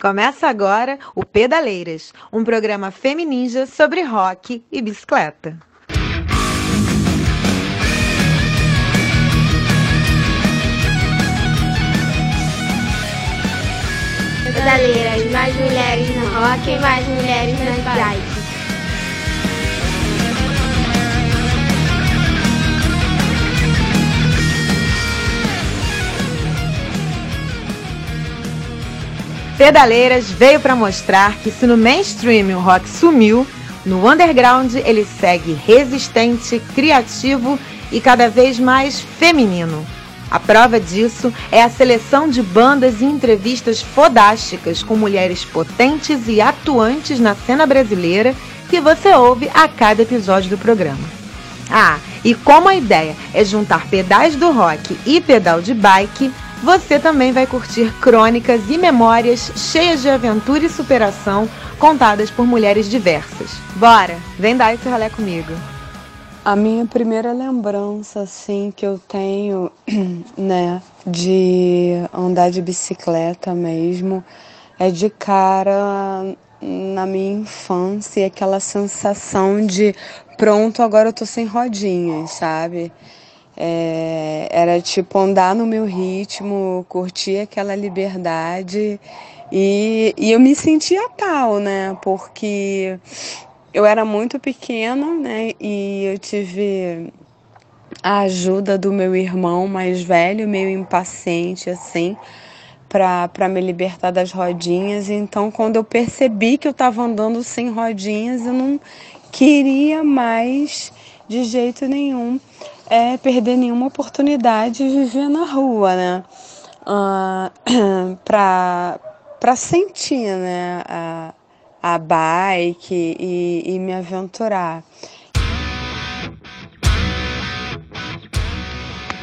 Começa agora o Pedaleiras, um programa femininja sobre rock e bicicleta. Pedaleiras, mais mulheres no rock e mais mulheres nas bikes. Pedaleiras veio para mostrar que se no mainstream o rock sumiu, no underground ele segue resistente, criativo e cada vez mais feminino. A prova disso é a seleção de bandas e entrevistas fodásticas com mulheres potentes e atuantes na cena brasileira que você ouve a cada episódio do programa. Ah, e como a ideia é juntar pedais do rock e pedal de bike, você também vai curtir crônicas e memórias cheias de aventura e superação contadas por mulheres diversas. Bora, vem dar esse rolê comigo. A minha primeira lembrança, assim, que eu tenho, né, de andar de bicicleta mesmo, é de cara na minha infância, aquela sensação de pronto, agora eu tô sem rodinhas, sabe? É, era tipo andar no meu ritmo, curtir aquela liberdade e, e eu me sentia tal, né? Porque eu era muito pequena, né? E eu tive a ajuda do meu irmão mais velho, meio impaciente assim, para me libertar das rodinhas. Então, quando eu percebi que eu estava andando sem rodinhas, eu não queria mais de jeito nenhum é perder nenhuma oportunidade de viver na rua, né? Uh, para sentir né, a, a bike e, e me aventurar.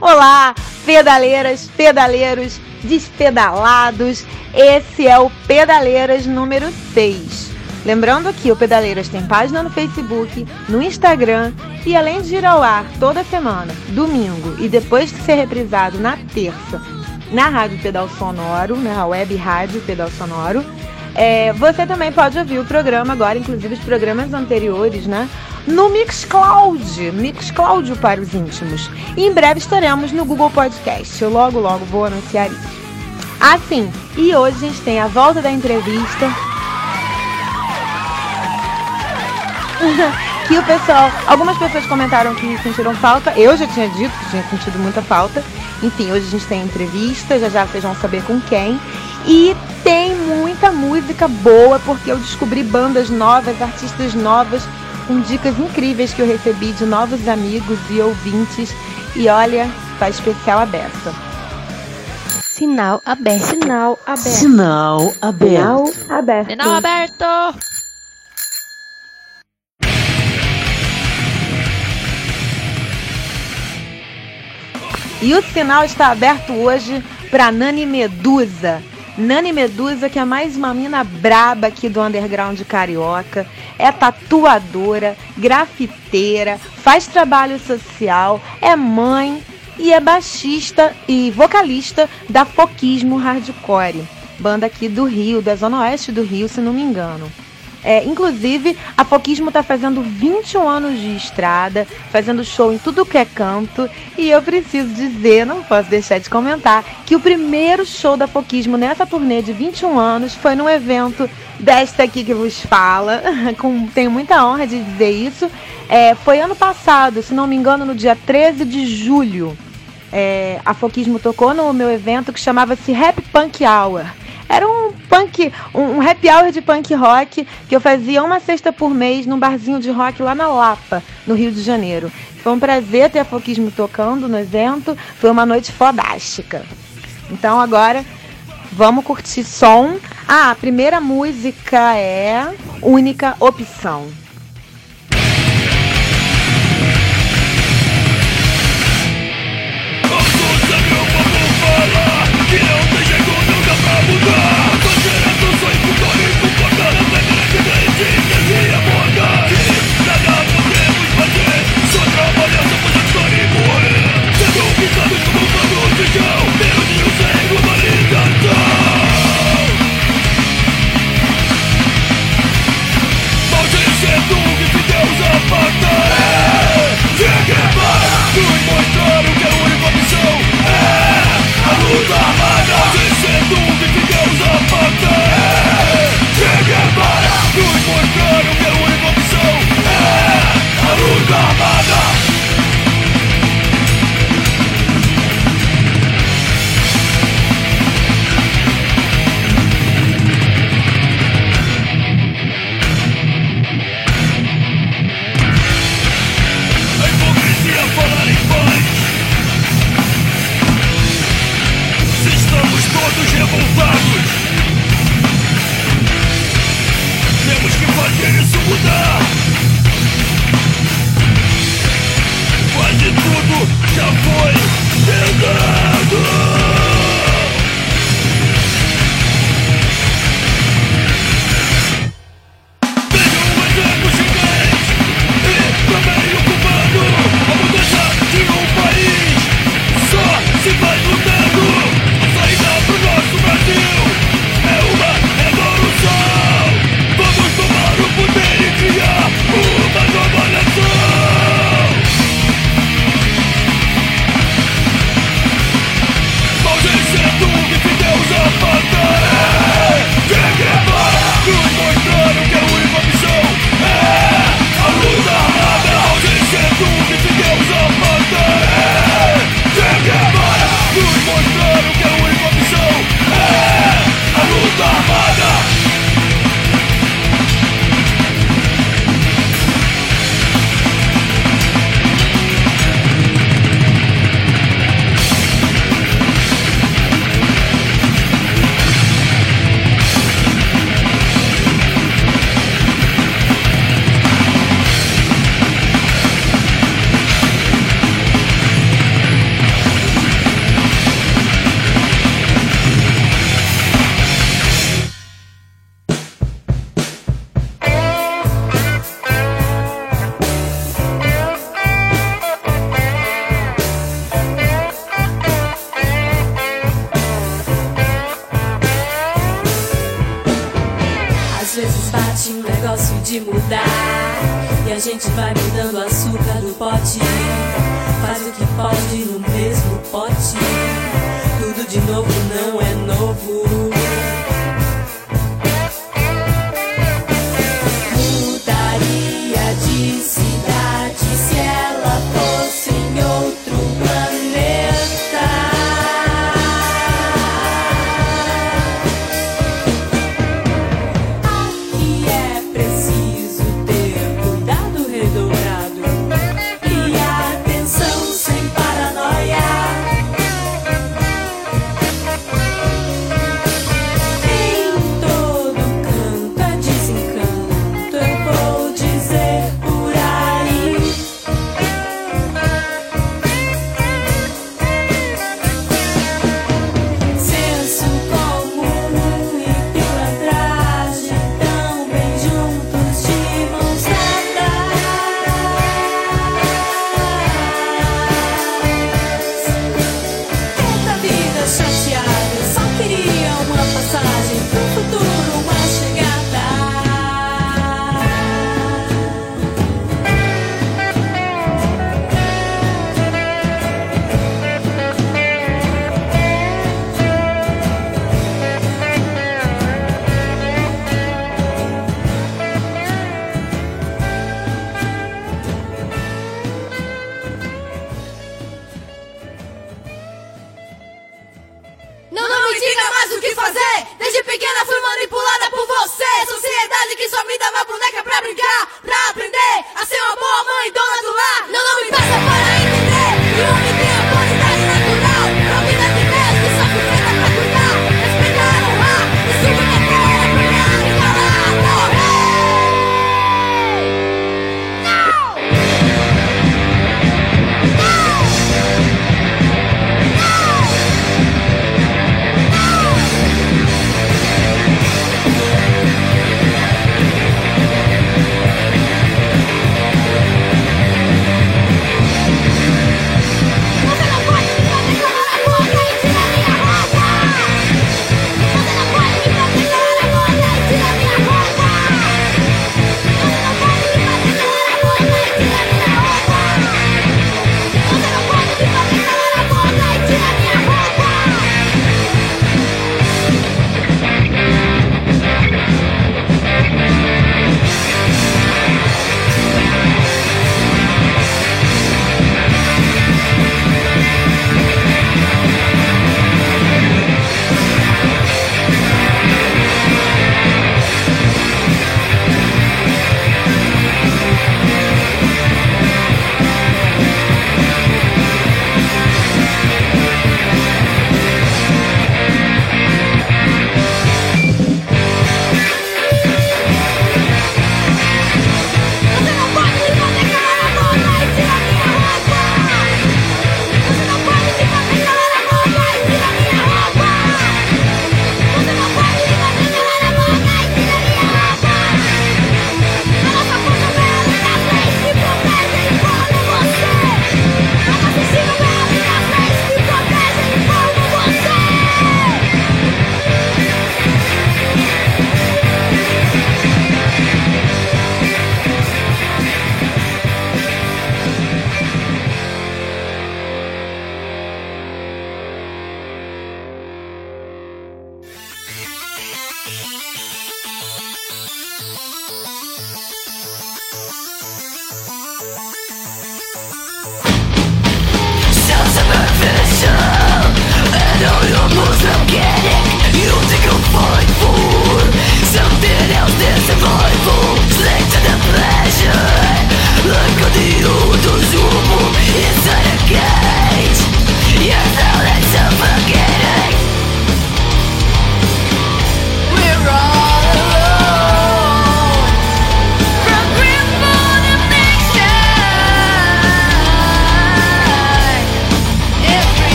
Olá, pedaleiras, pedaleiros, despedalados. Esse é o Pedaleiras número 6. Lembrando que o Pedaleiras tem página no Facebook, no Instagram e além de ir ao ar toda semana, domingo e depois de ser reprisado na terça na Rádio Pedal Sonoro, na web Rádio Pedal Sonoro, é, você também pode ouvir o programa agora, inclusive os programas anteriores, né? No Mixcloud, Mixcloud para os íntimos. E em breve estaremos no Google Podcast. Eu logo, logo vou anunciar isso. Assim, e hoje a gente tem a volta da entrevista que o pessoal, algumas pessoas comentaram que sentiram falta, eu já tinha dito que tinha sentido muita falta. Enfim, hoje a gente tem entrevista, já já vocês vão saber com quem. E tem muita música boa, porque eu descobri bandas novas, artistas novas, com dicas incríveis que eu recebi de novos amigos e ouvintes. E olha, tá especial a beça. Sinal aberto. Sinal aberto. Sinal aberto. Sinal aberto. Sinal aberto. E o sinal está aberto hoje para Nani Medusa. Nani Medusa, que é mais uma mina braba aqui do underground carioca, é tatuadora, grafiteira, faz trabalho social, é mãe e é baixista e vocalista da Foquismo Hardcore, banda aqui do Rio, da zona oeste do Rio, se não me engano. É, inclusive, a Foquismo está fazendo 21 anos de estrada, fazendo show em tudo que é canto. E eu preciso dizer, não posso deixar de comentar, que o primeiro show da Foquismo nessa turnê de 21 anos foi num evento desta aqui que vos fala. Com, tenho muita honra de dizer isso. É, foi ano passado, se não me engano, no dia 13 de julho. É, a Foquismo tocou no meu evento que chamava-se Rap Punk Hour punk, um, happy hour de punk rock que eu fazia uma sexta por mês num barzinho de rock lá na Lapa, no Rio de Janeiro. Foi um prazer ter a Foquismo tocando no evento, foi uma noite fodástica. Então agora vamos curtir som. Ah, a primeira música é Única Opção. Que não tem jeito nunca pra mudar suportando meu irmão missão É a luta amada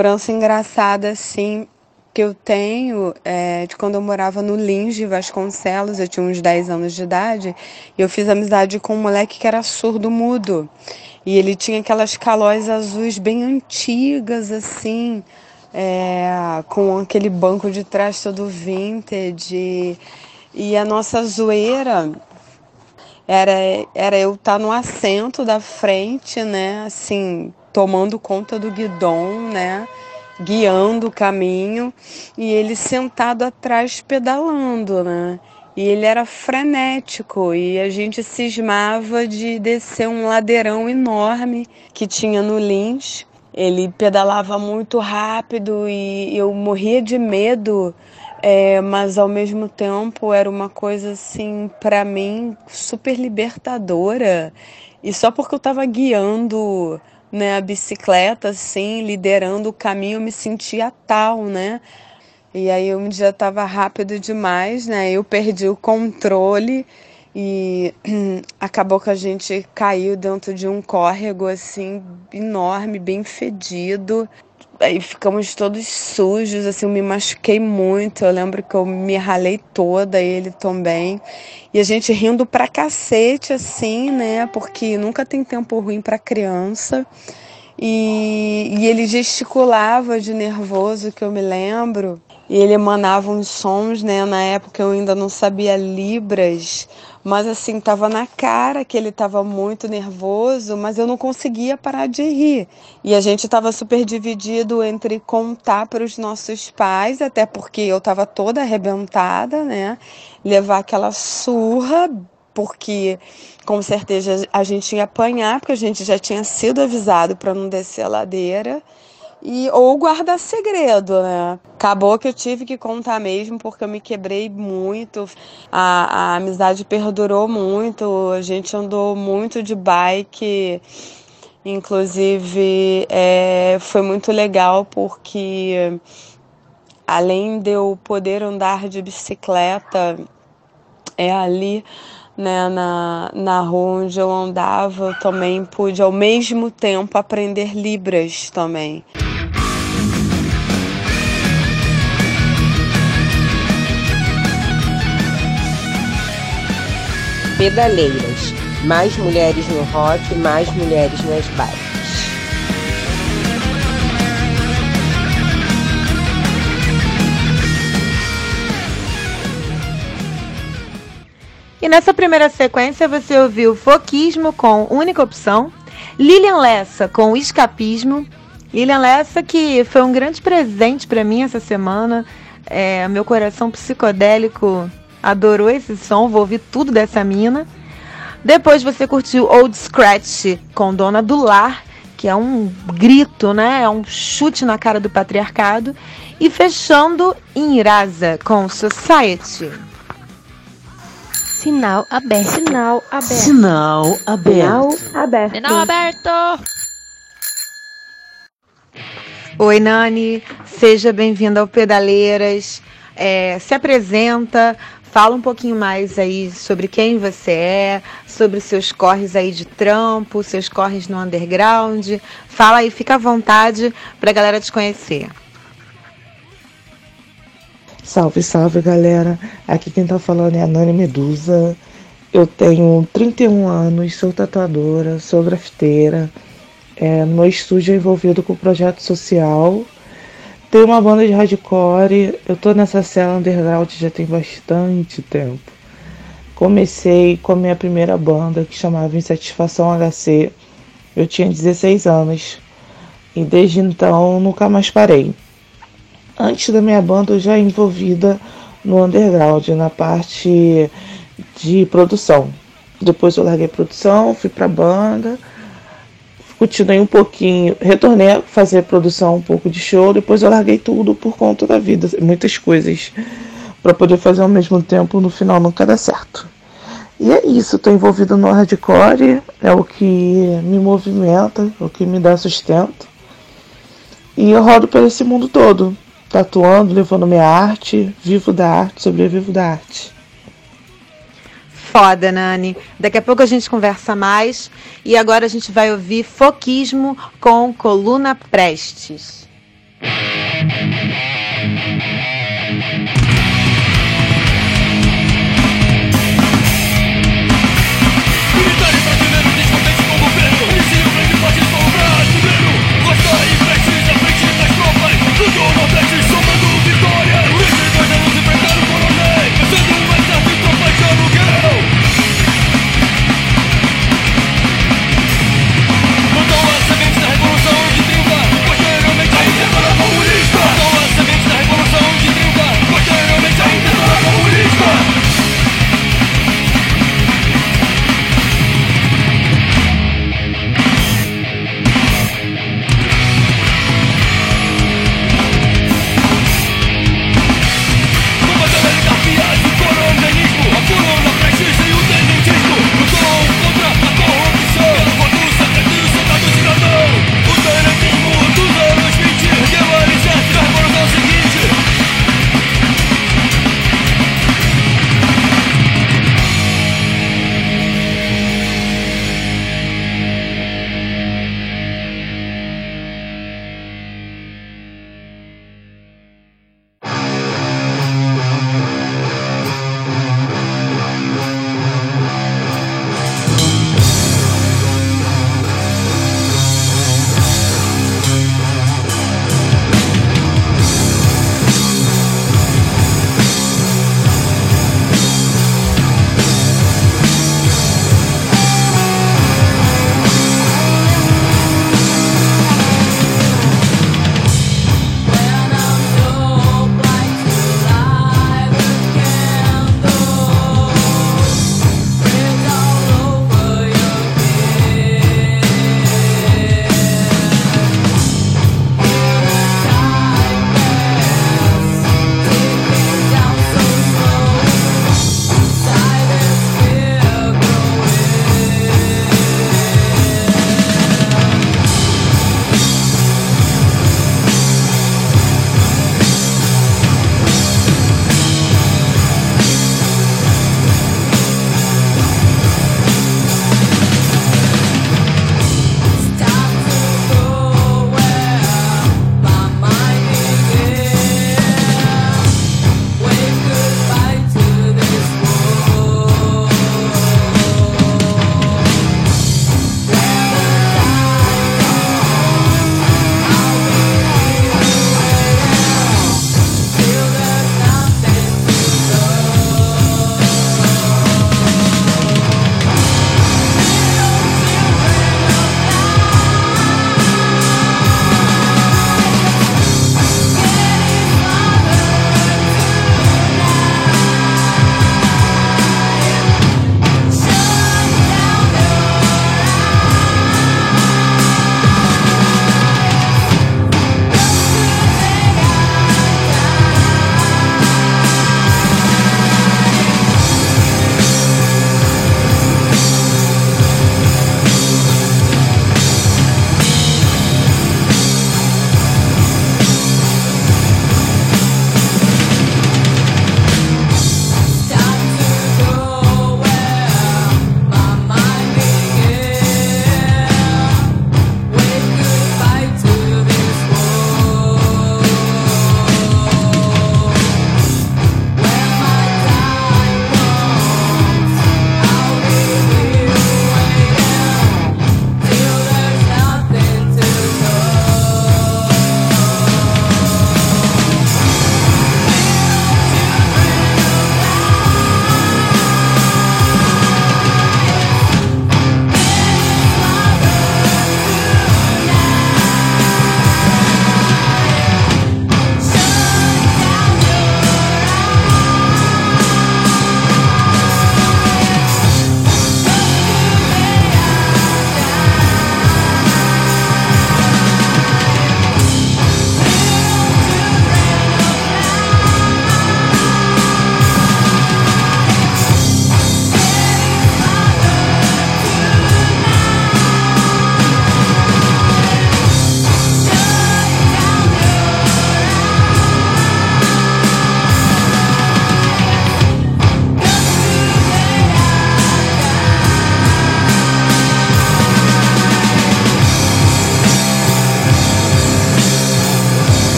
lembrança engraçada, assim, que eu tenho é, de quando eu morava no Lins de Vasconcelos, eu tinha uns 10 anos de idade, e eu fiz amizade com um moleque que era surdo-mudo. E ele tinha aquelas calóis azuis bem antigas, assim, é, com aquele banco de trás todo vintage. E a nossa zoeira era, era eu estar tá no assento da frente, né, assim, tomando conta do guidão, né, guiando o caminho, e ele sentado atrás pedalando, né. E ele era frenético e a gente cismava de descer um ladeirão enorme que tinha no Lins. Ele pedalava muito rápido e eu morria de medo, é, mas ao mesmo tempo era uma coisa assim, para mim, super libertadora. E só porque eu estava guiando né, a bicicleta, assim, liderando o caminho, eu me sentia tal, né? E aí um dia estava rápido demais, né? Eu perdi o controle e acabou que a gente caiu dentro de um córrego assim enorme, bem fedido. Aí ficamos todos sujos, assim, eu me machuquei muito. Eu lembro que eu me ralei toda, ele também. E a gente rindo pra cacete, assim, né? Porque nunca tem tempo ruim para criança. E, e ele gesticulava de nervoso, que eu me lembro e ele emanava uns sons, né? Na época eu ainda não sabia Libras, mas assim, tava na cara que ele tava muito nervoso, mas eu não conseguia parar de rir. E a gente tava super dividido entre contar para os nossos pais, até porque eu tava toda arrebentada, né? Levar aquela surra porque com certeza a gente ia apanhar, porque a gente já tinha sido avisado para não descer a ladeira e ou guardar segredo, né? Acabou que eu tive que contar mesmo porque eu me quebrei muito. A, a amizade perdurou muito. A gente andou muito de bike. Inclusive, é, foi muito legal porque além de eu poder andar de bicicleta, é ali né, na, na rua onde eu andava, eu também pude ao mesmo tempo aprender Libras também. Pedaleiras. Mais mulheres no rock, mais mulheres nas bikes. E nessa primeira sequência você ouviu Foquismo com Única Opção, Lilian Lessa com Escapismo. Lilian Lessa que foi um grande presente para mim essa semana. É, meu coração psicodélico adorou esse som, vou ouvir tudo dessa mina. Depois você curtiu Old Scratch com Dona do Lar, que é um grito, né? É um chute na cara do patriarcado. E fechando em Irasa com Society. Sinal aberto. Sinal aberto. Sinal aberto. Sinal aberto. Sinal aberto. Oi, Nani. Seja bem-vinda ao Pedaleiras. É, se apresenta, Fala um pouquinho mais aí sobre quem você é, sobre seus corres aí de trampo, seus corres no underground. Fala aí, fica à vontade para a galera te conhecer. Salve, salve galera. Aqui quem tá falando é a Nani Medusa. Eu tenho 31 anos, sou tatuadora, sou grafiteira. É, estúdio envolvido com projeto social tem uma banda de hardcore, eu tô nessa cena underground já tem bastante tempo. Comecei com a minha primeira banda que chamava Insatisfação HC. Eu tinha 16 anos e desde então nunca mais parei. Antes da minha banda eu já envolvida no underground, na parte de produção. Depois eu larguei produção, fui pra banda continuei um pouquinho, retornei a fazer produção um pouco de show, depois eu larguei tudo por conta da vida, muitas coisas para poder fazer ao mesmo tempo, no final nunca dá certo. E é isso, estou envolvido no hardcore, é o que me movimenta, é o que me dá sustento. E eu rodo por esse mundo todo, tatuando, levando minha arte, vivo da arte, sobrevivo da arte foda, Nani. Daqui a pouco a gente conversa mais. E agora a gente vai ouvir Foquismo com Coluna Prestes.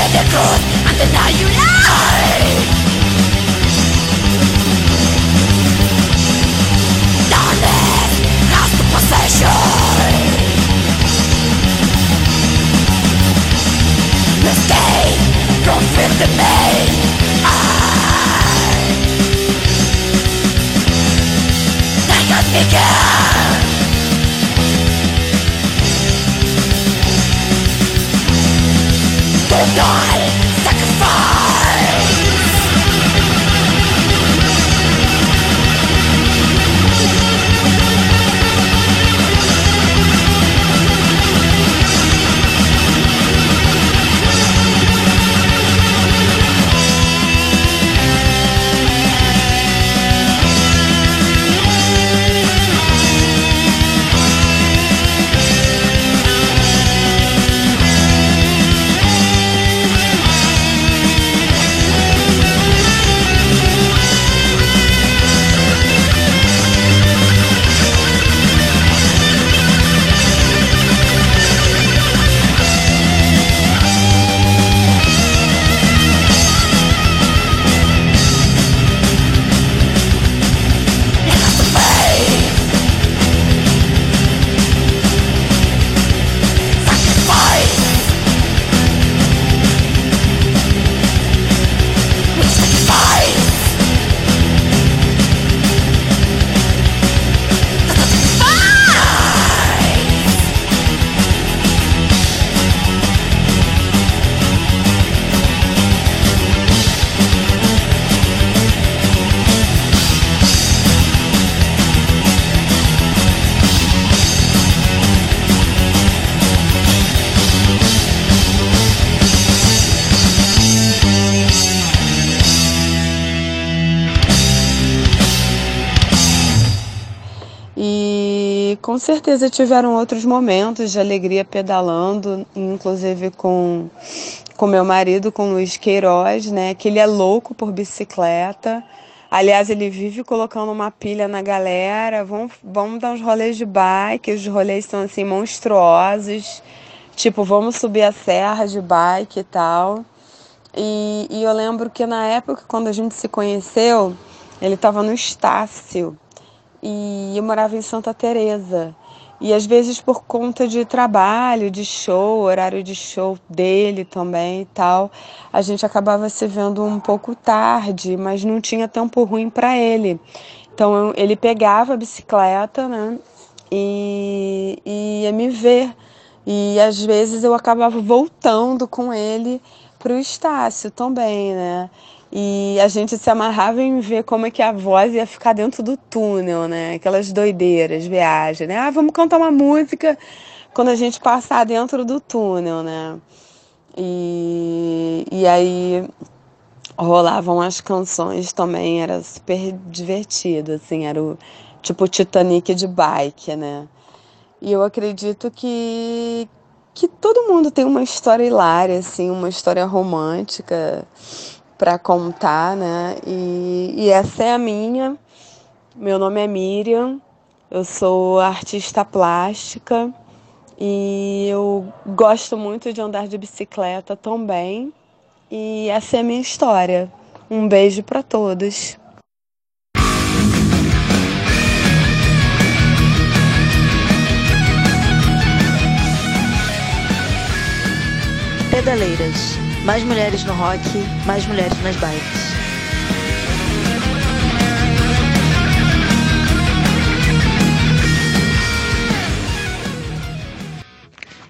with the truth, and the now you lie Darkness has the possession Escape from fear the man die. Certeza tiveram outros momentos de alegria pedalando, inclusive com com meu marido, com Luiz Queiroz, né? Que ele é louco por bicicleta. Aliás, ele vive colocando uma pilha na galera. Vamos, vamos dar uns rolês de bike. Os rolês são assim monstruosos. Tipo, vamos subir a serra de bike e tal. E, e eu lembro que na época, quando a gente se conheceu, ele estava no Estácio e eu morava em Santa Teresa. E às vezes por conta de trabalho, de show, horário de show dele também e tal, a gente acabava se vendo um pouco tarde, mas não tinha tempo ruim para ele. Então ele pegava a bicicleta, né? E, e ia me ver. E às vezes eu acabava voltando com ele para o Estácio também, né? E a gente se amarrava em ver como é que a voz ia ficar dentro do túnel, né? Aquelas doideiras, viagem, né? Ah, vamos cantar uma música quando a gente passar dentro do túnel, né? E, e aí rolavam as canções também, era super divertido, assim, era o tipo Titanic de bike, né? E eu acredito que, que todo mundo tem uma história hilária, assim, uma história romântica para contar, né? E, e essa é a minha. Meu nome é Miriam, eu sou artista plástica e eu gosto muito de andar de bicicleta também. E essa é a minha história. Um beijo para todos. Pedaleiras. Mais mulheres no rock, mais mulheres nas bikes.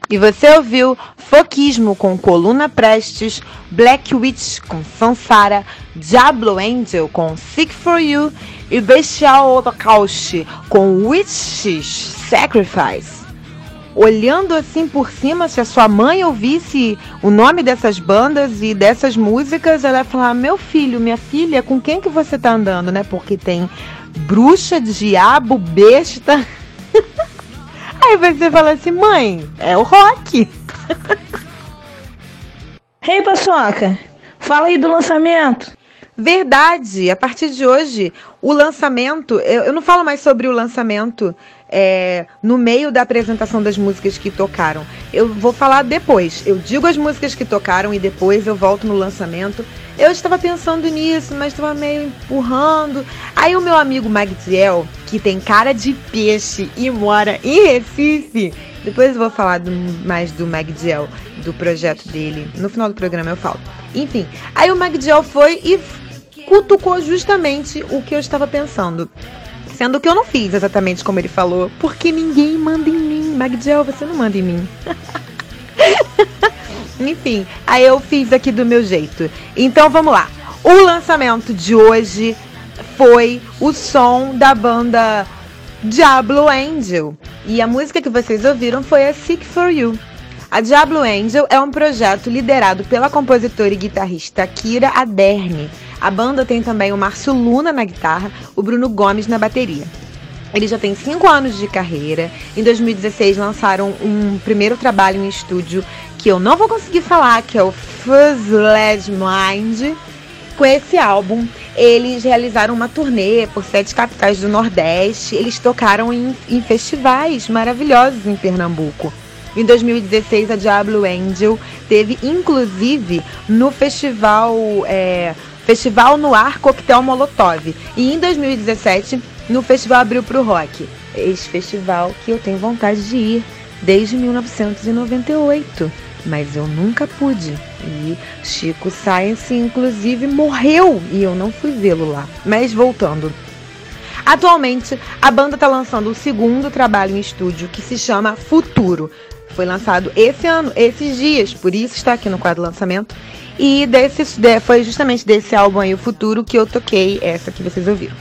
E você ouviu Foquismo com Coluna Prestes, Black Witch com Sansara, Diablo Angel com Sick For You e Bestial Holocaust com Witches Sacrifice. Olhando assim por cima, se a sua mãe ouvisse o nome dessas bandas e dessas músicas, ela ia falar: Meu filho, minha filha, com quem que você tá andando, né? Porque tem bruxa, diabo, besta. Aí você fala assim, mãe, é o rock. Hey, Paçoca, fala aí do lançamento. Verdade, a partir de hoje, o lançamento, eu, eu não falo mais sobre o lançamento é, no meio da apresentação das músicas que tocaram. Eu vou falar depois. Eu digo as músicas que tocaram e depois eu volto no lançamento. Eu estava pensando nisso, mas estava meio empurrando. Aí o meu amigo Magdiel, que tem cara de peixe e mora em Recife. Depois eu vou falar do, mais do Magdiel, do projeto dele. No final do programa eu falo. Enfim, aí o Magdiel foi e cutucou justamente o que eu estava pensando. Sendo que eu não fiz exatamente como ele falou, porque ninguém manda em mim. Magdiel, você não manda em mim. Enfim, aí eu fiz aqui do meu jeito. Então vamos lá. O lançamento de hoje foi o som da banda Diablo Angel. E a música que vocês ouviram foi a Sick For You. A Diablo Angel é um projeto liderado pela compositora e guitarrista Kira Aderne a banda tem também o Márcio Luna na guitarra, o Bruno Gomes na bateria. Ele já tem cinco anos de carreira. Em 2016 lançaram um primeiro trabalho em estúdio que eu não vou conseguir falar, que é o Fuzzled Mind. Com esse álbum, eles realizaram uma turnê por sete capitais do Nordeste. Eles tocaram em, em festivais maravilhosos em Pernambuco. Em 2016, a Diablo Angel teve, inclusive, no festival é, Festival no Ar Coquetel Molotov. E em 2017, no Festival Abril pro Rock. Esse festival que eu tenho vontade de ir desde 1998. Mas eu nunca pude. E Chico Science, inclusive, morreu e eu não fui vê-lo lá. Mas voltando. Atualmente, a banda está lançando o segundo trabalho em estúdio que se chama Futuro. Foi lançado esse ano, esses dias, por isso está aqui no quadro lançamento. E desse, foi justamente desse álbum aí, O Futuro, que eu toquei essa que vocês ouviram.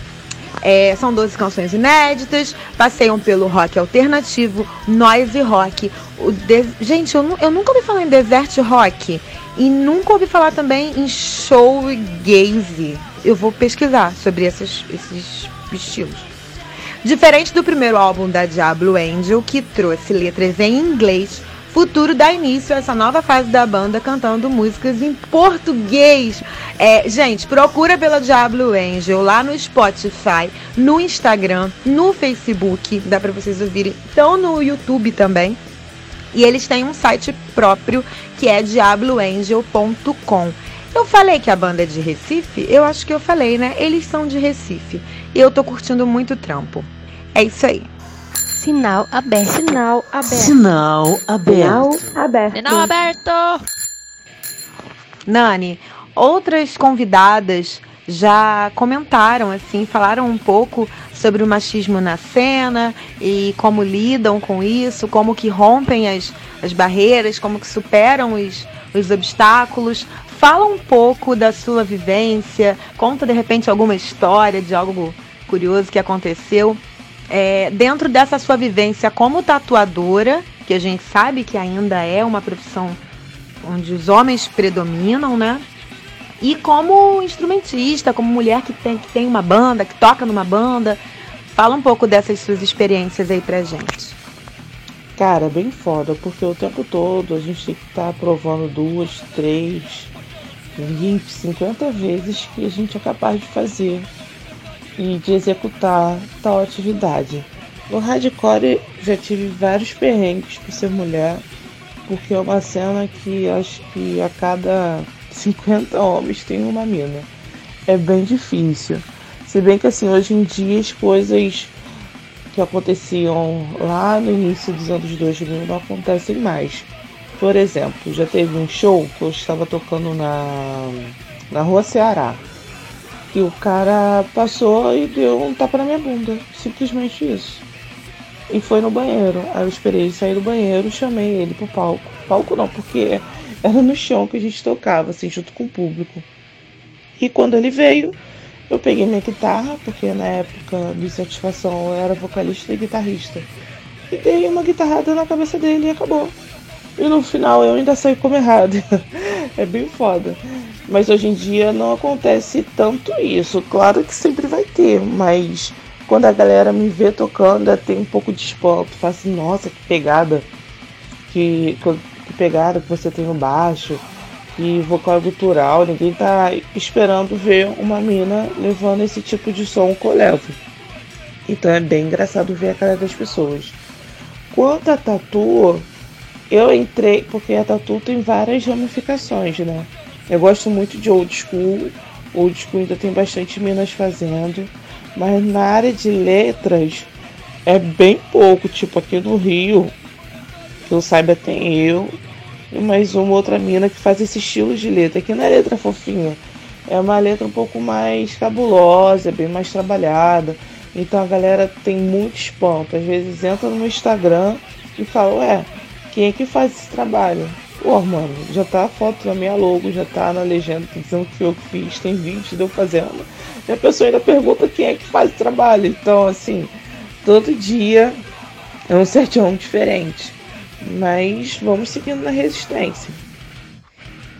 É, são 12 canções inéditas, passeiam pelo rock alternativo, noise rock. De... Gente, eu, eu, nunca ouvi falar em desert rock e nunca ouvi falar também em showgaze. Eu vou pesquisar sobre esses, esses estilos. Diferente do primeiro álbum da Diablo Angel, que trouxe letras em inglês, Futuro dá início a essa nova fase da banda cantando músicas em português. É, gente, procura pela Diablo Angel lá no Spotify, no Instagram, no Facebook, dá para vocês ouvirem. Estão no YouTube também. E eles têm um site próprio que é diabloangel.com. Eu falei que a banda é de Recife? Eu acho que eu falei, né? Eles são de Recife. E eu tô curtindo muito o trampo. É isso aí. Sinal aberto. Sinal aberto. Sinal aberto. Sinal aberto. Sinal aberto. Nani, outras convidadas já comentaram assim, falaram um pouco sobre o machismo na cena e como lidam com isso, como que rompem as, as barreiras, como que superam os, os obstáculos. Fala um pouco da sua vivência, conta de repente alguma história de algo curioso que aconteceu. É, dentro dessa sua vivência como tatuadora, que a gente sabe que ainda é uma profissão onde os homens predominam, né? E como instrumentista, como mulher que tem, que tem uma banda, que toca numa banda. Fala um pouco dessas suas experiências aí pra gente. Cara, bem foda, porque o tempo todo a gente tem que estar tá provando duas, três, 20, 50 vezes que a gente é capaz de fazer e de executar tal atividade. No hardcore já tive vários perrengues por ser mulher, porque é uma cena que acho que a cada 50 homens tem uma mina. É bem difícil. Se bem que assim, hoje em dia as coisas que aconteciam lá no início dos anos 2000 não acontecem mais. Por exemplo, já teve um show que eu estava tocando na, na rua Ceará. E o cara passou e deu um tapa na minha bunda. Simplesmente isso. E foi no banheiro. Aí eu esperei ele sair do banheiro, chamei ele pro palco. Palco não, porque era no chão que a gente tocava, assim, junto com o público. E quando ele veio, eu peguei minha guitarra, porque na época de satisfação eu era vocalista e guitarrista. E dei uma guitarrada na cabeça dele e acabou. E no final eu ainda saí como errado. é bem foda. Mas hoje em dia não acontece tanto isso. Claro que sempre vai ter, mas quando a galera me vê tocando, tem um pouco de espanto. Fala assim, nossa, que pegada. Que, que pegada que você tem no baixo e vocal gutural, ninguém tá esperando ver uma mina levando esse tipo de som que eu levo. Então é bem engraçado ver a cara das pessoas. Quanto a tatu, eu entrei, porque a tatu tem várias ramificações, né? Eu gosto muito de old school, old school ainda tem bastante minas fazendo, mas na área de letras é bem pouco, tipo aqui no Rio, que eu saiba tem eu e mais uma outra mina que faz esse estilo de letra, que não é letra fofinha, é uma letra um pouco mais cabulosa, bem mais trabalhada. Então a galera tem muito espanto. Às vezes entra no Instagram e fala, ué, quem é que faz esse trabalho? Pô, mano, já tá a foto na minha logo, já tá na legenda dizendo que eu fiz, tem vídeo de eu fazendo. E a pessoa ainda pergunta quem é que faz o trabalho. Então, assim, todo dia é um certão diferente. Mas vamos seguindo na resistência.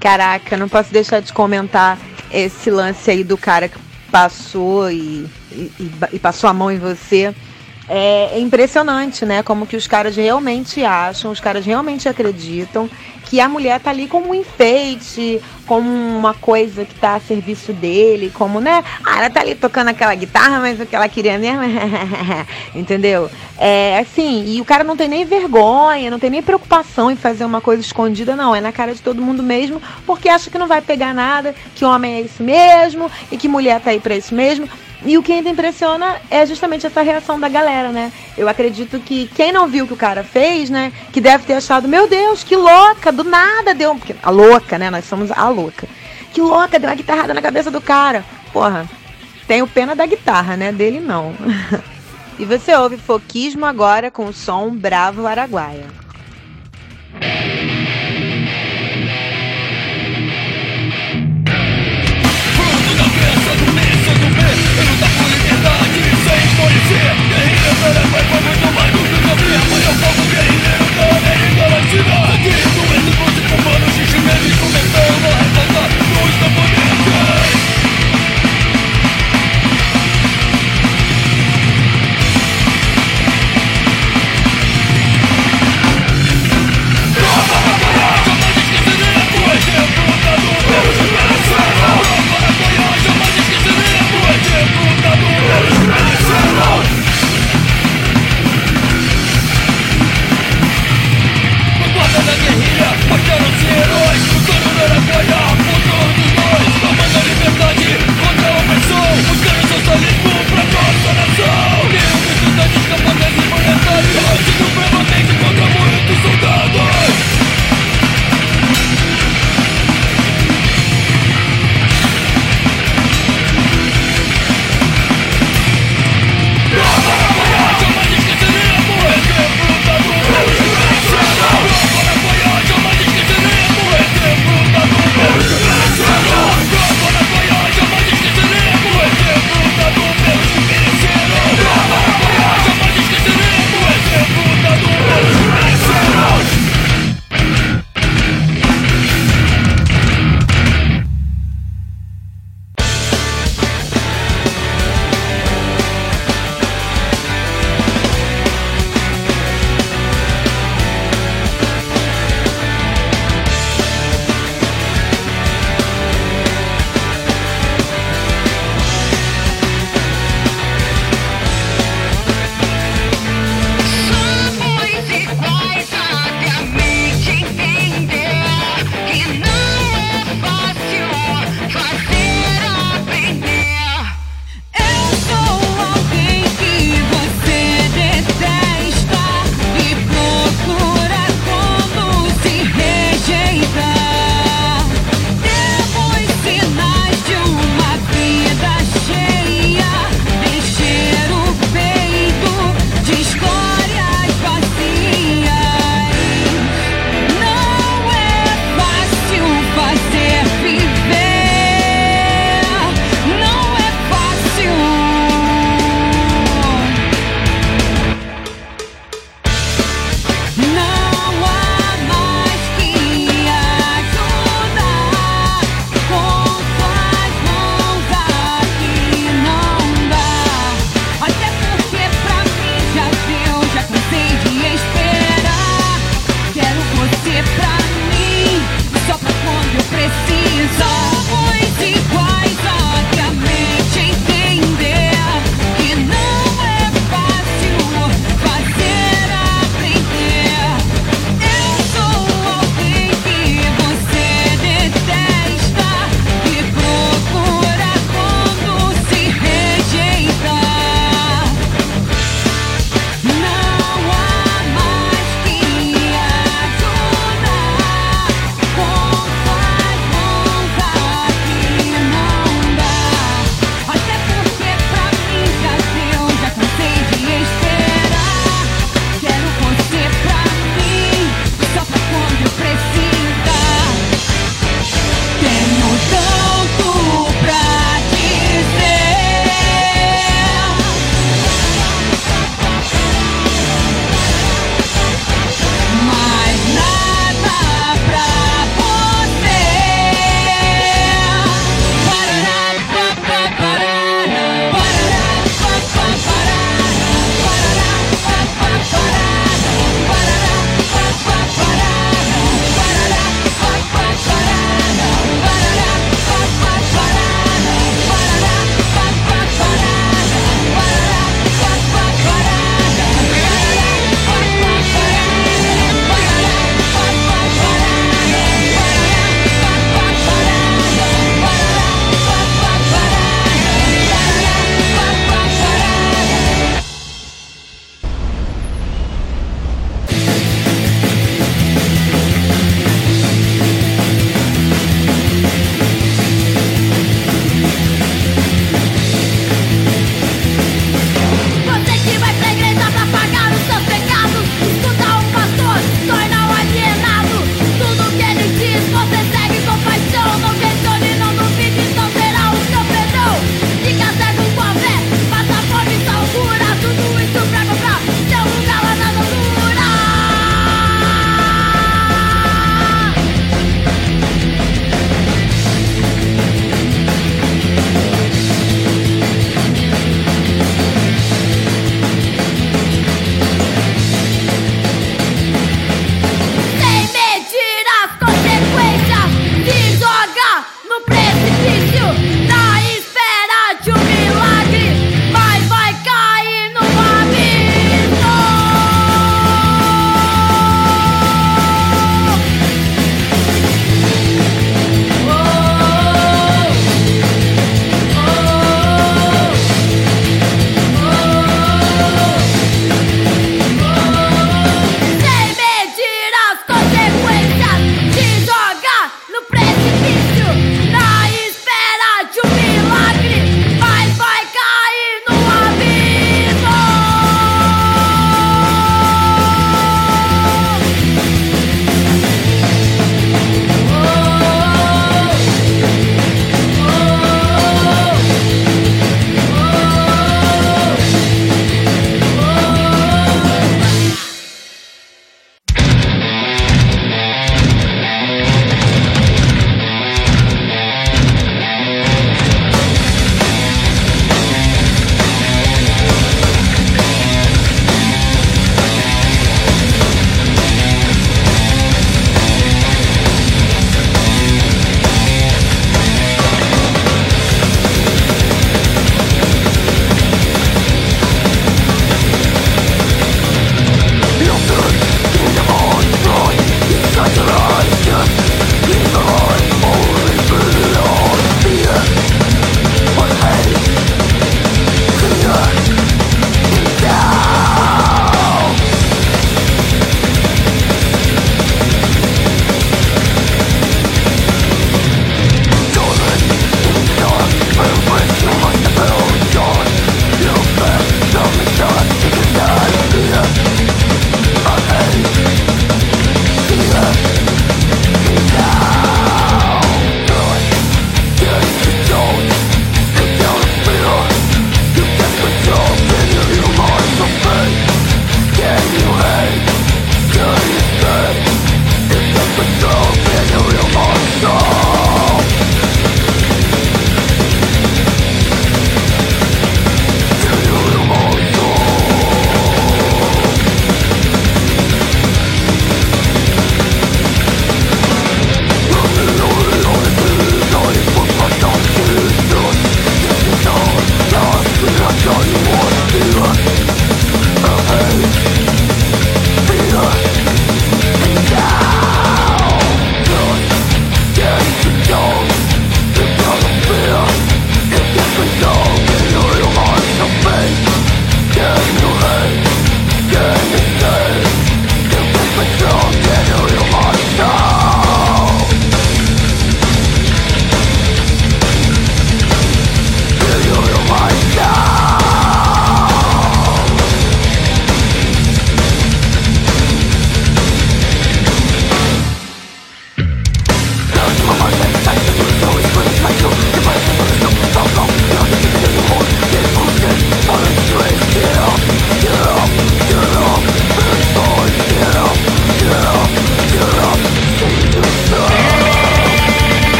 Caraca, não posso deixar de comentar esse lance aí do cara que passou e, e, e passou a mão em você. É, impressionante, né? Como que os caras realmente acham, os caras realmente acreditam que a mulher tá ali como um enfeite, como uma coisa que tá a serviço dele, como, né? Ah, ela tá ali tocando aquela guitarra, mas o que ela queria mesmo Entendeu? É assim, e o cara não tem nem vergonha, não tem nem preocupação em fazer uma coisa escondida, não. É na cara de todo mundo mesmo, porque acha que não vai pegar nada, que homem é isso mesmo, e que mulher tá aí pra isso mesmo. E o que ainda impressiona é justamente essa reação da galera, né? Eu acredito que quem não viu o que o cara fez, né? Que deve ter achado, meu Deus, que louca, do nada deu. Porque a louca, né? Nós somos a louca. Que louca, deu uma guitarrada na cabeça do cara. Porra, tenho pena da guitarra, né? Dele não. e você ouve Foquismo agora com o som Bravo Araguaia. What is here? The heat of burning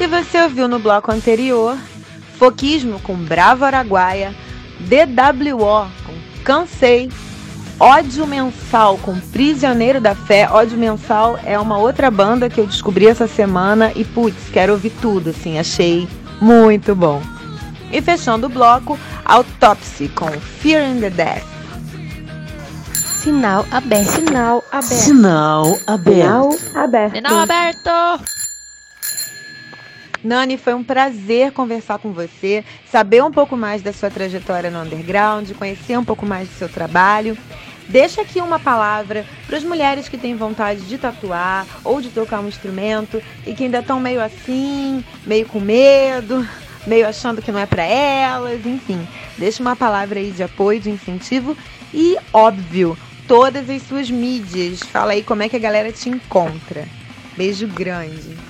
E você ouviu no bloco anterior Foquismo com Bravo Araguaia, DWO com Cansei, Ódio Mensal com Prisioneiro da Fé. Ódio Mensal é uma outra banda que eu descobri essa semana e putz, quero ouvir tudo, assim, achei muito bom. E fechando o bloco, Autopsy com Fear in the Death. Sinal aberto. Sinal aberto. Sinal aberto. Sinal aberto. Sinal aberto. Nani, foi um prazer conversar com você, saber um pouco mais da sua trajetória no underground, conhecer um pouco mais do seu trabalho. Deixa aqui uma palavra para as mulheres que têm vontade de tatuar ou de tocar um instrumento e que ainda estão meio assim, meio com medo, meio achando que não é para elas, enfim. Deixa uma palavra aí de apoio, de incentivo e, óbvio, todas as suas mídias. Fala aí como é que a galera te encontra. Beijo grande.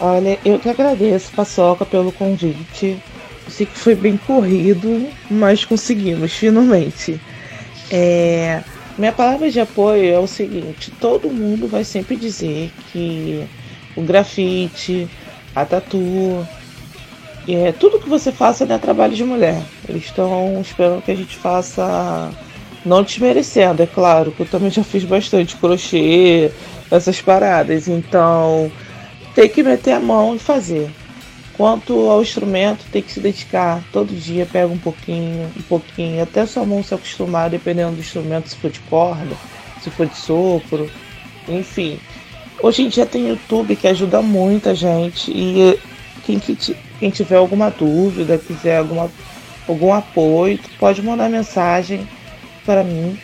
Olha, eu que agradeço, Paçoca, pelo convite. Sei que foi bem corrido, mas conseguimos, finalmente. É, minha palavra de apoio é o seguinte: todo mundo vai sempre dizer que o grafite, a tatu, é, tudo que você faça é trabalho de mulher. Eles estão esperando que a gente faça, não desmerecendo, é claro, que eu também já fiz bastante crochê, essas paradas. Então, tem que meter a mão e fazer. Quanto ao instrumento, tem que se dedicar todo dia, pega um pouquinho, um pouquinho, até sua mão se acostumar, dependendo do instrumento, se for de corda, se for de sopro, enfim. Hoje em dia tem YouTube que ajuda muita gente e quem, quem tiver alguma dúvida, quiser alguma, algum apoio, pode mandar mensagem para mim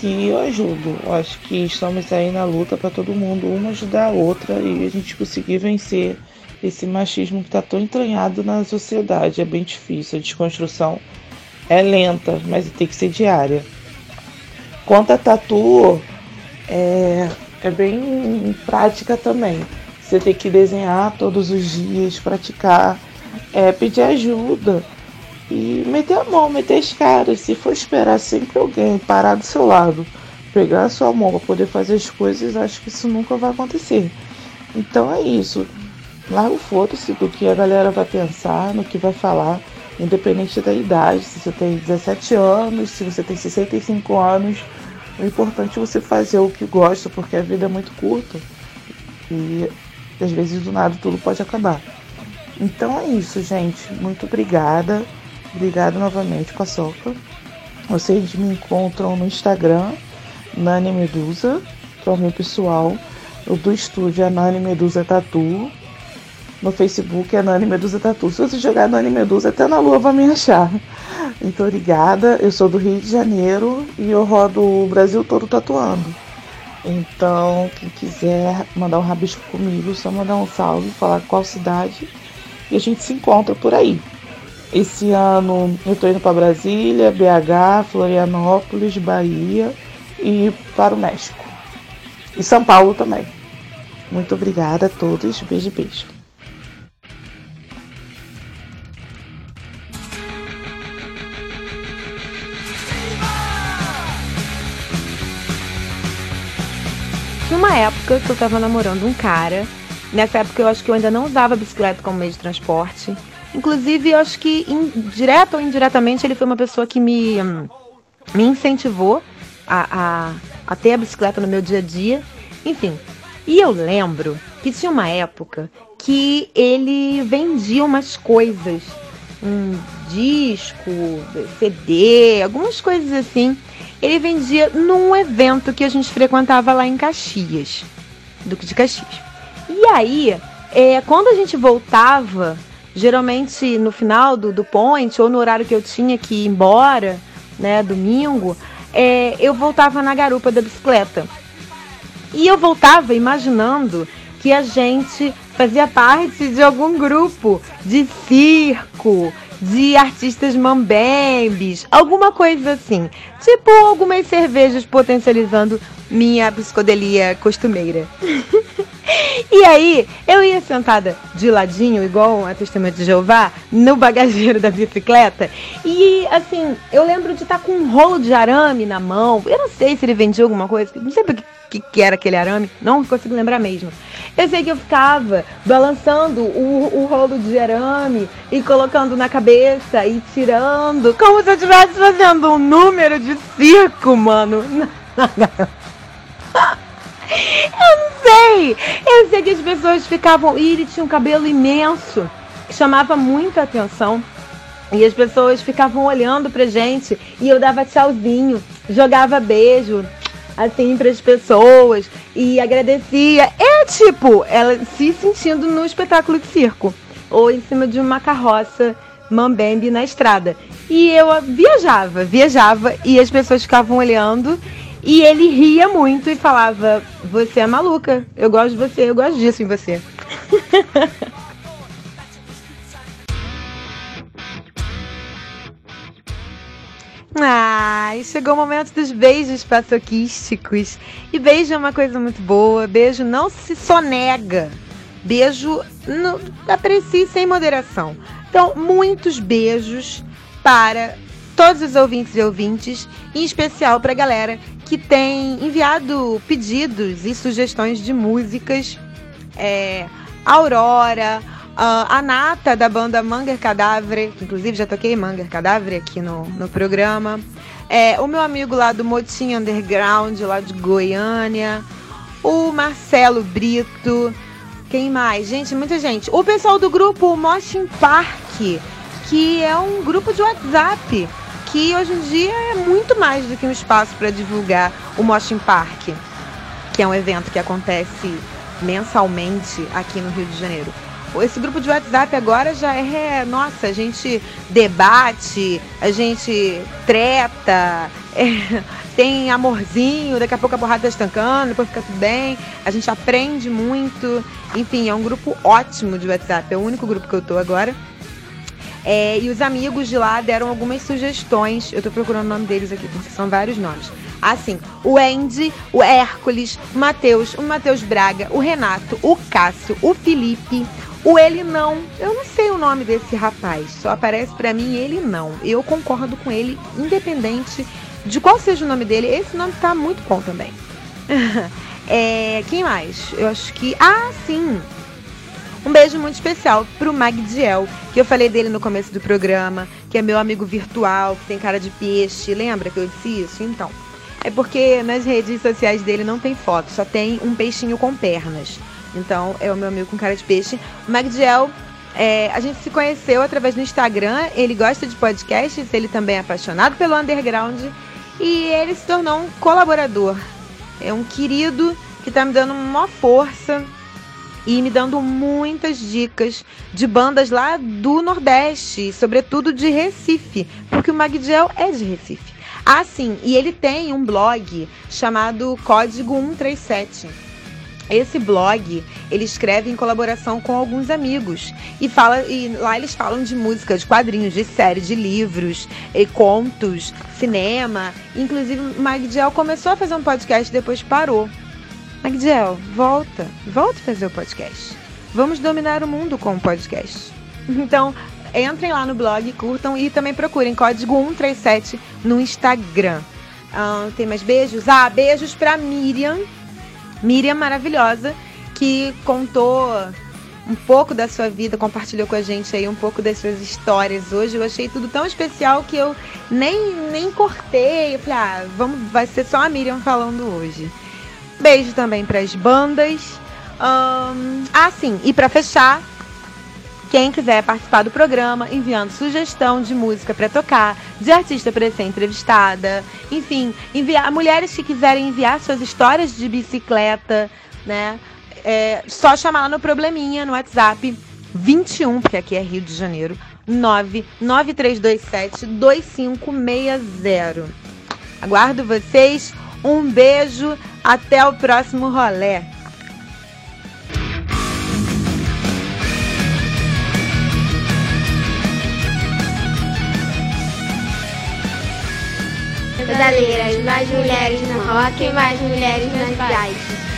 que eu ajudo. Eu acho que estamos aí na luta para todo mundo, uma ajudar a outra e a gente conseguir vencer esse machismo que está tão entranhado na sociedade. É bem difícil, a desconstrução é lenta, mas tem que ser diária. Quanto a tatu, é, é bem prática também. Você tem que desenhar todos os dias, praticar, é, pedir ajuda e meter a mão, meter as caras. Se for esperar sempre alguém parar do seu lado, pegar a sua mão para poder fazer as coisas, acho que isso nunca vai acontecer. Então é isso. Larga o foda-se do que a galera vai pensar, no que vai falar, independente da idade. Se você tem 17 anos, se você tem 65 anos, o importante é você fazer o que gosta, porque a vida é muito curta e às vezes do nada tudo pode acabar. Então é isso, gente. Muito obrigada. Obrigada novamente, Paçoca. Vocês me encontram no Instagram, Nani Medusa, que é o meu pessoal. O do estúdio é Nani Medusa Tatu. No Facebook é Nani Medusa Tatu. Se você jogar Nani Medusa, até na lua vai me achar. Então, obrigada. Eu sou do Rio de Janeiro e eu rodo o Brasil todo tatuando. Então, quem quiser mandar um rabisco comigo, só mandar um salve, falar qual cidade e a gente se encontra por aí. Esse ano eu tô indo para Brasília, BH, Florianópolis, Bahia e para o México. E São Paulo também. Muito obrigada a todos. Beijo, beijo. Tinha uma época que eu tava namorando um cara. Nessa época eu acho que eu ainda não usava bicicleta como meio de transporte. Inclusive, eu acho que, direto ou indiretamente, ele foi uma pessoa que me, me incentivou a, a, a ter a bicicleta no meu dia a dia. Enfim. E eu lembro que tinha uma época que ele vendia umas coisas. Um disco, CD, algumas coisas assim. ele vendia num evento que a gente frequentava lá em Caxias, Duque de Caxias. E aí, é, quando a gente voltava, geralmente no final do, do point ou no horário que eu tinha que ir embora, né, domingo, é, eu voltava na garupa da bicicleta. E eu voltava imaginando que a gente fazia parte de algum grupo de circo, de artistas mambembes, alguma coisa assim. Tipo algumas cervejas potencializando minha psicodelia costumeira. e aí, eu ia sentada de ladinho, igual a testemunha de Jeová, no bagageiro da bicicleta. E assim, eu lembro de estar com um rolo de arame na mão. Eu não sei se ele vendia alguma coisa, não sei porque que, que era aquele arame, não consigo lembrar mesmo. Eu sei que eu ficava balançando o, o rolo de arame e colocando na cabeça e tirando, como se eu estivesse fazendo um número de circo, mano. Eu não sei. Eu sei que as pessoas ficavam. E ele tinha um cabelo imenso, chamava muita atenção. E as pessoas ficavam olhando pra gente e eu dava tchauzinho, jogava beijo, assim para as pessoas e agradecia. É tipo, ela se sentindo no espetáculo de circo ou em cima de uma carroça mambembe na estrada. E eu viajava, viajava e as pessoas ficavam olhando e ele ria muito e falava: "Você é maluca. Eu gosto de você, eu gosto disso em você". Ai, chegou o momento dos beijos paçoquísticos. E beijo é uma coisa muito boa. Beijo não se sonega. Beijo no, aprecie sem moderação. Então, muitos beijos para todos os ouvintes e ouvintes, em especial para a galera que tem enviado pedidos e sugestões de músicas. É, Aurora, a Nata, da banda Manger Cadáver, que inclusive já toquei Manger Cadáver aqui no, no programa. É, o meu amigo lá do Motim Underground, lá de Goiânia. O Marcelo Brito. Quem mais? Gente, muita gente. O pessoal do grupo Motion Park, que é um grupo de WhatsApp, que hoje em dia é muito mais do que um espaço para divulgar o Motion Park, que é um evento que acontece mensalmente aqui no Rio de Janeiro. Esse grupo de WhatsApp agora já é, nossa, a gente debate, a gente treta, é, tem amorzinho, daqui a pouco a borrada tá estancando, depois fica tudo bem, a gente aprende muito. Enfim, é um grupo ótimo de WhatsApp, é o único grupo que eu tô agora. É, e os amigos de lá deram algumas sugestões. Eu tô procurando o nome deles aqui, porque são vários nomes. Assim, o Andy, o Hércules, o Matheus, o Matheus Braga, o Renato, o Cássio, o Felipe, o ele não, eu não sei o nome desse rapaz, só aparece para mim ele não. Eu concordo com ele, independente de qual seja o nome dele. Esse nome tá muito bom também. é, quem mais? Eu acho que. Ah, sim! Um beijo muito especial pro Magdiel, que eu falei dele no começo do programa, que é meu amigo virtual, que tem cara de peixe. Lembra que eu disse isso? Então. É porque nas redes sociais dele não tem foto, só tem um peixinho com pernas. Então, é o meu amigo com cara de peixe. O Magdiel, é, a gente se conheceu através do Instagram. Ele gosta de podcasts, ele também é apaixonado pelo underground. E ele se tornou um colaborador. É um querido que está me dando uma força e me dando muitas dicas de bandas lá do Nordeste, sobretudo de Recife, porque o Magdiel é de Recife. Ah, sim, e ele tem um blog chamado Código 137 esse blog ele escreve em colaboração com alguns amigos e fala e lá eles falam de música, de quadrinhos, de séries, de livros, e contos, cinema. Inclusive, Magdiel começou a fazer um podcast e depois parou. Magdiel, volta, volta a fazer o podcast. Vamos dominar o mundo com o podcast. Então, entrem lá no blog, curtam e também procurem código 137 no Instagram. Ah, tem mais beijos? Ah, beijos pra Miriam Miriam maravilhosa, que contou um pouco da sua vida, compartilhou com a gente aí um pouco das suas histórias hoje. Eu achei tudo tão especial que eu nem, nem cortei. Eu falei, ah, vamos, vai ser só a Miriam falando hoje. Beijo também para as bandas. Um, ah, sim, e para fechar, Quem quiser participar do programa, enviando sugestão de música para tocar, de artista para ser entrevistada, enfim, enviar mulheres que quiserem enviar suas histórias de bicicleta, né? É só chamar lá no probleminha no WhatsApp 21, porque aqui é Rio de Janeiro, 99327 2560. Aguardo vocês. Um beijo, até o próximo rolê. Mais mulheres no rock, mais mulheres nas cidades.